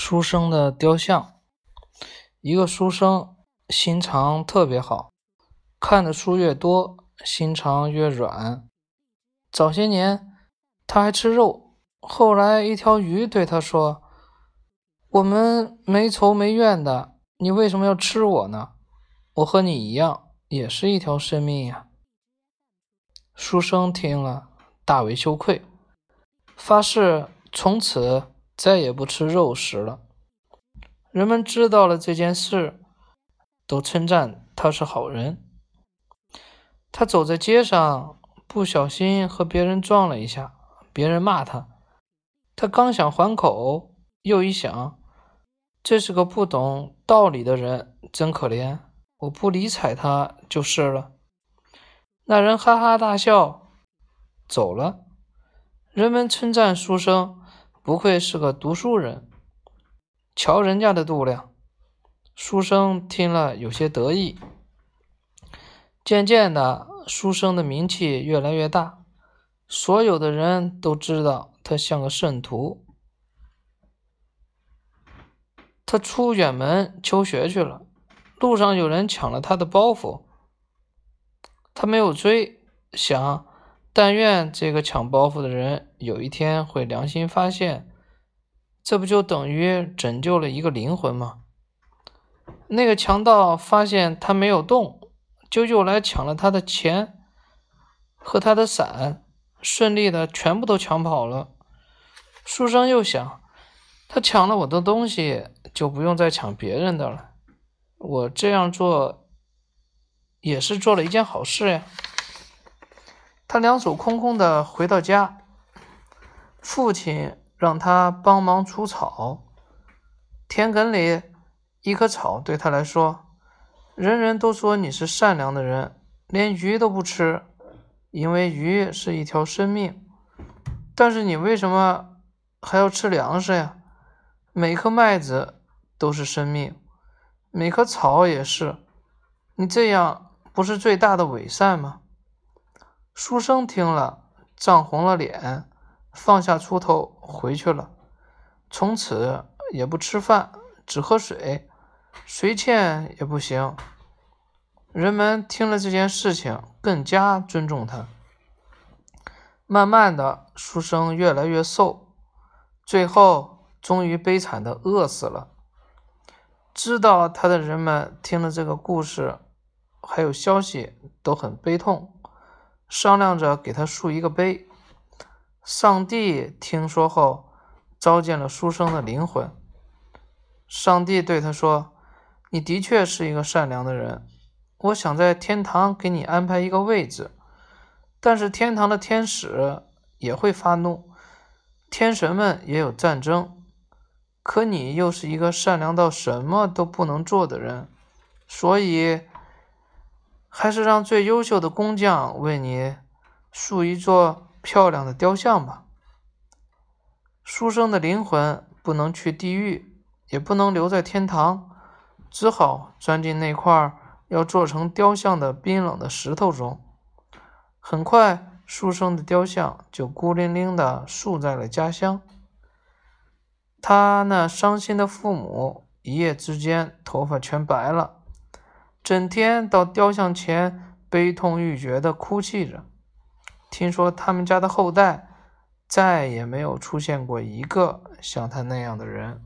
书生的雕像。一个书生心肠特别好，看的书越多，心肠越软。早些年他还吃肉，后来一条鱼对他说：“我们没仇没怨的，你为什么要吃我呢？我和你一样，也是一条生命呀。”书生听了大为羞愧，发誓从此。再也不吃肉食了。人们知道了这件事，都称赞他是好人。他走在街上，不小心和别人撞了一下，别人骂他。他刚想还口，又一想，这是个不懂道理的人，真可怜。我不理睬他就是了。那人哈哈大笑，走了。人们称赞书生。不愧是个读书人，瞧人家的度量。书生听了有些得意。渐渐的，书生的名气越来越大，所有的人都知道他像个圣徒。他出远门求学去了，路上有人抢了他的包袱，他没有追，想。但愿这个抢包袱的人有一天会良心发现，这不就等于拯救了一个灵魂吗？那个强盗发现他没有动，就又来抢了他的钱和他的伞，顺利的全部都抢跑了。书生又想，他抢了我的东西，就不用再抢别人的了。我这样做也是做了一件好事呀。他两手空空的回到家，父亲让他帮忙除草。田埂里一棵草对他来说，人人都说你是善良的人，连鱼都不吃，因为鱼是一条生命。但是你为什么还要吃粮食呀？每颗麦子都是生命，每棵草也是。你这样不是最大的伪善吗？书生听了，涨红了脸，放下锄头回去了。从此也不吃饭，只喝水，谁欠也不行。人们听了这件事情，更加尊重他。慢慢的，书生越来越瘦，最后终于悲惨的饿死了。知道他的人们听了这个故事，还有消息，都很悲痛。商量着给他竖一个碑。上帝听说后，召见了书生的灵魂。上帝对他说：“你的确是一个善良的人，我想在天堂给你安排一个位置。但是天堂的天使也会发怒，天神们也有战争。可你又是一个善良到什么都不能做的人，所以。”还是让最优秀的工匠为你塑一座漂亮的雕像吧。书生的灵魂不能去地狱，也不能留在天堂，只好钻进那块要做成雕像的冰冷的石头中。很快，书生的雕像就孤零零地竖在了家乡。他那伤心的父母一夜之间头发全白了。整天到雕像前悲痛欲绝地哭泣着。听说他们家的后代再也没有出现过一个像他那样的人。